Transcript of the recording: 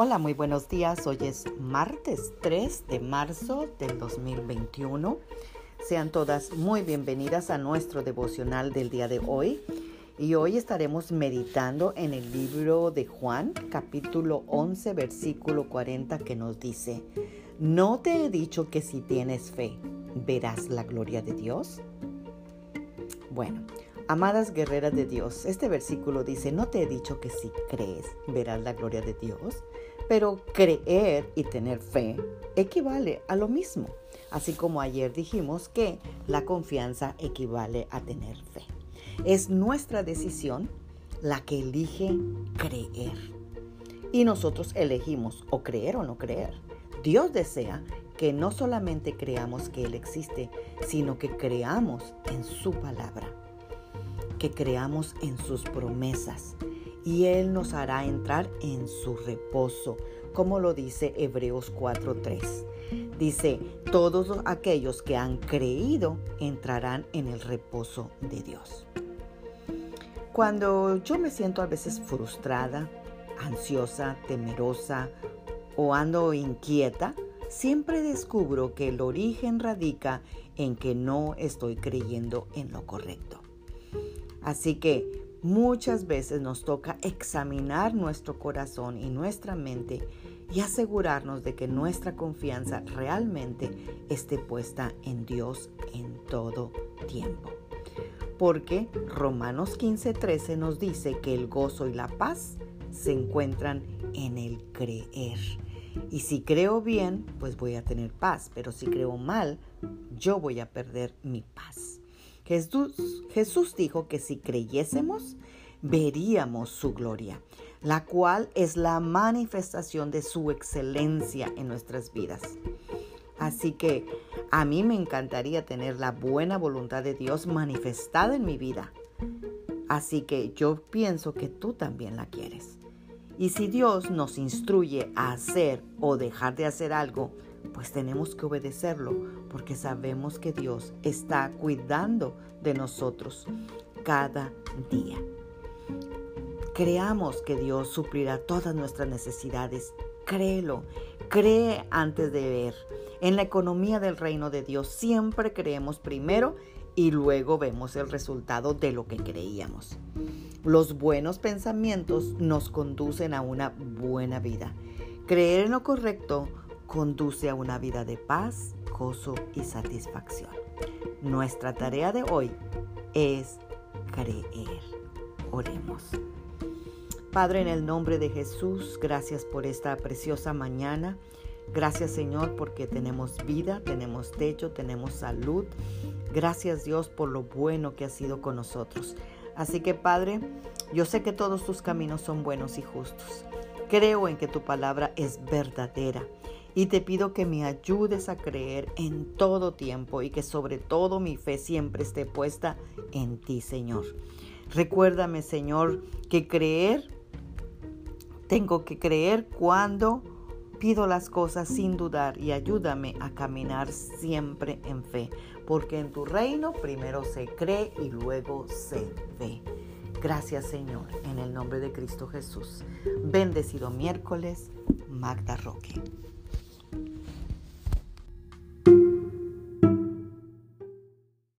Hola, muy buenos días. Hoy es martes 3 de marzo del 2021. Sean todas muy bienvenidas a nuestro devocional del día de hoy. Y hoy estaremos meditando en el libro de Juan, capítulo 11, versículo 40, que nos dice, ¿no te he dicho que si tienes fe, verás la gloria de Dios? Bueno, Amadas guerreras de Dios, este versículo dice, no te he dicho que si crees verás la gloria de Dios, pero creer y tener fe equivale a lo mismo, así como ayer dijimos que la confianza equivale a tener fe. Es nuestra decisión la que elige creer. Y nosotros elegimos o creer o no creer. Dios desea que no solamente creamos que Él existe, sino que creamos en su palabra que creamos en sus promesas y Él nos hará entrar en su reposo, como lo dice Hebreos 4.3. Dice, todos aquellos que han creído entrarán en el reposo de Dios. Cuando yo me siento a veces frustrada, ansiosa, temerosa o ando inquieta, siempre descubro que el origen radica en que no estoy creyendo en lo correcto. Así que muchas veces nos toca examinar nuestro corazón y nuestra mente y asegurarnos de que nuestra confianza realmente esté puesta en Dios en todo tiempo. Porque Romanos 15:13 nos dice que el gozo y la paz se encuentran en el creer. Y si creo bien, pues voy a tener paz, pero si creo mal, yo voy a perder mi paz. Jesús, Jesús dijo que si creyésemos, veríamos su gloria, la cual es la manifestación de su excelencia en nuestras vidas. Así que a mí me encantaría tener la buena voluntad de Dios manifestada en mi vida. Así que yo pienso que tú también la quieres. Y si Dios nos instruye a hacer o dejar de hacer algo, pues tenemos que obedecerlo porque sabemos que Dios está cuidando de nosotros cada día. Creamos que Dios suplirá todas nuestras necesidades. Créelo, cree antes de ver. En la economía del reino de Dios siempre creemos primero y luego vemos el resultado de lo que creíamos. Los buenos pensamientos nos conducen a una buena vida. Creer en lo correcto conduce a una vida de paz, gozo y satisfacción. Nuestra tarea de hoy es creer. Oremos. Padre, en el nombre de Jesús, gracias por esta preciosa mañana. Gracias Señor porque tenemos vida, tenemos techo, tenemos salud. Gracias Dios por lo bueno que has sido con nosotros. Así que Padre, yo sé que todos tus caminos son buenos y justos. Creo en que tu palabra es verdadera y te pido que me ayudes a creer en todo tiempo y que sobre todo mi fe siempre esté puesta en ti, Señor. Recuérdame, Señor, que creer, tengo que creer cuando pido las cosas sin dudar y ayúdame a caminar siempre en fe, porque en tu reino primero se cree y luego se ve. Gracias Señor, en el nombre de Cristo Jesús. Bendecido miércoles, Magda Roque.